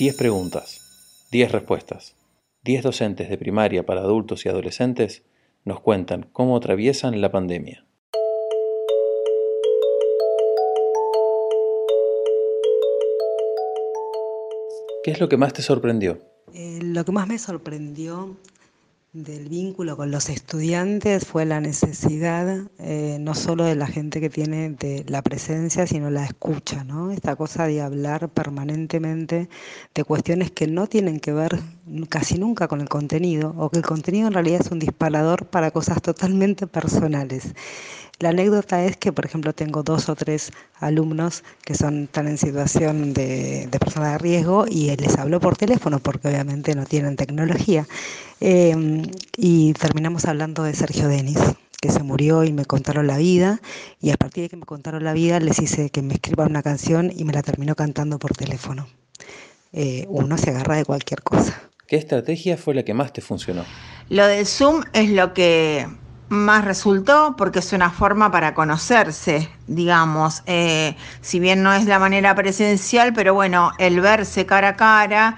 10 preguntas, 10 respuestas. 10 docentes de primaria para adultos y adolescentes nos cuentan cómo atraviesan la pandemia. ¿Qué es lo que más te sorprendió? Eh, lo que más me sorprendió del vínculo con los estudiantes fue la necesidad eh, no solo de la gente que tiene de la presencia, sino la escucha, ¿no? Esta cosa de hablar permanentemente de cuestiones que no tienen que ver casi nunca con el contenido, o que el contenido en realidad es un disparador para cosas totalmente personales. La anécdota es que, por ejemplo, tengo dos o tres alumnos que son tan en situación de, de persona de riesgo y les hablo por teléfono porque obviamente no tienen tecnología. Em, y terminamos hablando de Sergio Denis que se murió y me contaron la vida y a partir de que me contaron la vida les hice que me escriban una canción y me la terminó cantando por teléfono. Eh, uno se agarra de cualquier cosa. ¿Qué estrategia fue la que más te funcionó? Lo del Zoom es lo que más resultó porque es una forma para conocerse, digamos, eh, si bien no es la manera presencial, pero bueno, el verse cara a cara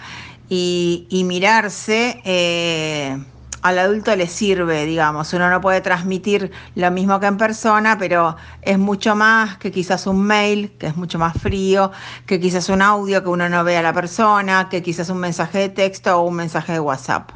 y, mirarse eh, al adulto le sirve, digamos, uno no puede transmitir lo mismo que en persona, pero es mucho más que quizás un mail, que es mucho más frío, que quizás un audio que uno no ve a la persona, que quizás un mensaje de texto o un mensaje de WhatsApp.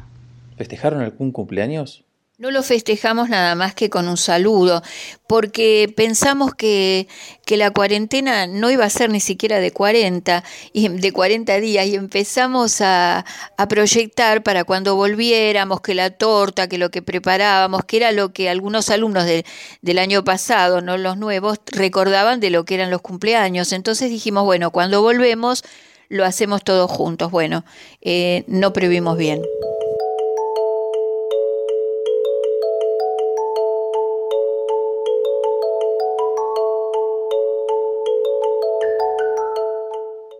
¿Festejaron algún cumpleaños? No lo festejamos nada más que con un saludo, porque pensamos que, que, la cuarentena no iba a ser ni siquiera de 40, y de 40 días, y empezamos a, a, proyectar para cuando volviéramos, que la torta, que lo que preparábamos, que era lo que algunos alumnos de, del año pasado, no los nuevos, recordaban de lo que eran los cumpleaños. Entonces dijimos, bueno, cuando volvemos lo hacemos todos juntos. Bueno, eh, no previmos bien.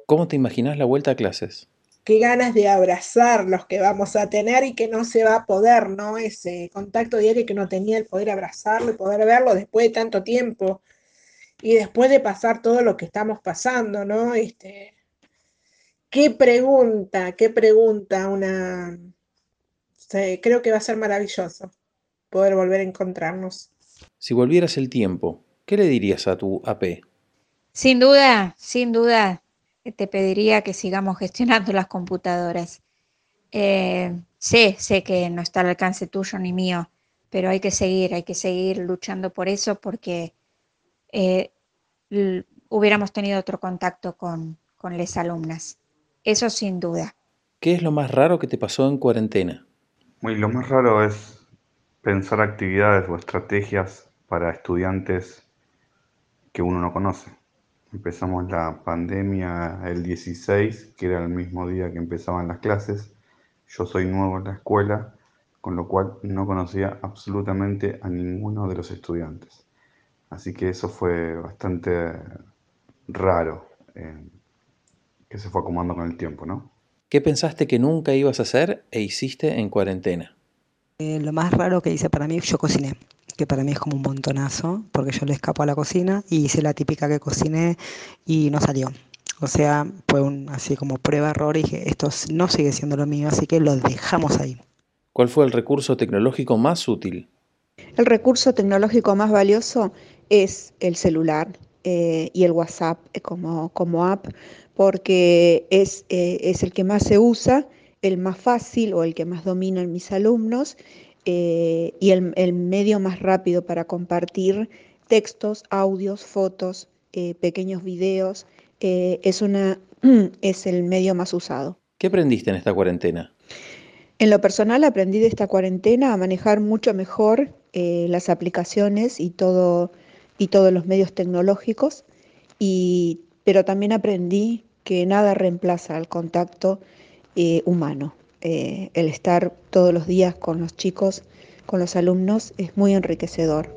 ¿Cómo te imaginas la vuelta a clases? Qué ganas de abrazar los que vamos a tener y que no se va a poder, ¿no? Ese contacto diario que no tenía el poder abrazarlo y poder verlo después de tanto tiempo y después de pasar todo lo que estamos pasando, ¿no? Este, qué pregunta, qué pregunta, una... creo que va a ser maravilloso poder volver a encontrarnos. Si volvieras el tiempo, ¿qué le dirías a tu AP? Sin duda, sin duda, te pediría que sigamos gestionando las computadoras. Eh, sé, sé que no está al alcance tuyo ni mío, pero hay que seguir, hay que seguir luchando por eso porque eh, hubiéramos tenido otro contacto con, con las alumnas. Eso sin duda. ¿Qué es lo más raro que te pasó en cuarentena? Muy, lo más raro es pensar actividades o estrategias para estudiantes que uno no conoce. Empezamos la pandemia el 16, que era el mismo día que empezaban las clases. Yo soy nuevo en la escuela, con lo cual no conocía absolutamente a ninguno de los estudiantes. Así que eso fue bastante raro, eh, que se fue acomodando con el tiempo, ¿no? ¿Qué pensaste que nunca ibas a hacer e hiciste en cuarentena? Eh, lo más raro que hice para mí, yo cociné que para mí es como un montonazo, porque yo le escapo a la cocina y hice la típica que cociné y no salió. O sea, fue un, así como prueba-error y dije, esto no sigue siendo lo mío, así que lo dejamos ahí. ¿Cuál fue el recurso tecnológico más útil? El recurso tecnológico más valioso es el celular eh, y el WhatsApp como, como app, porque es, eh, es el que más se usa, el más fácil o el que más dominan mis alumnos eh, y el, medio más rápido para compartir textos, audios, fotos, eh, pequeños videos, eh, es, una, es el medio más usado. ¿Qué aprendiste en esta cuarentena? En lo personal aprendí de esta cuarentena a manejar mucho mejor las aplicaciones y, todo, y todos los medios tecnológicos, y, pero también aprendí que nada reemplaza el contacto humano. Eh, el estar todos los días con los chicos, con los alumnos, es muy enriquecedor.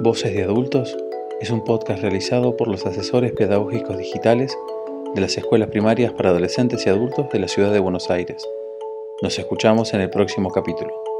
Voces de Adultos es un podcast realizado por los asesores pedagógicos digitales de las escuelas primarias para adolescentes y adultos de la ciudad de Buenos Aires Nos escuchamos en el próximo capítulo.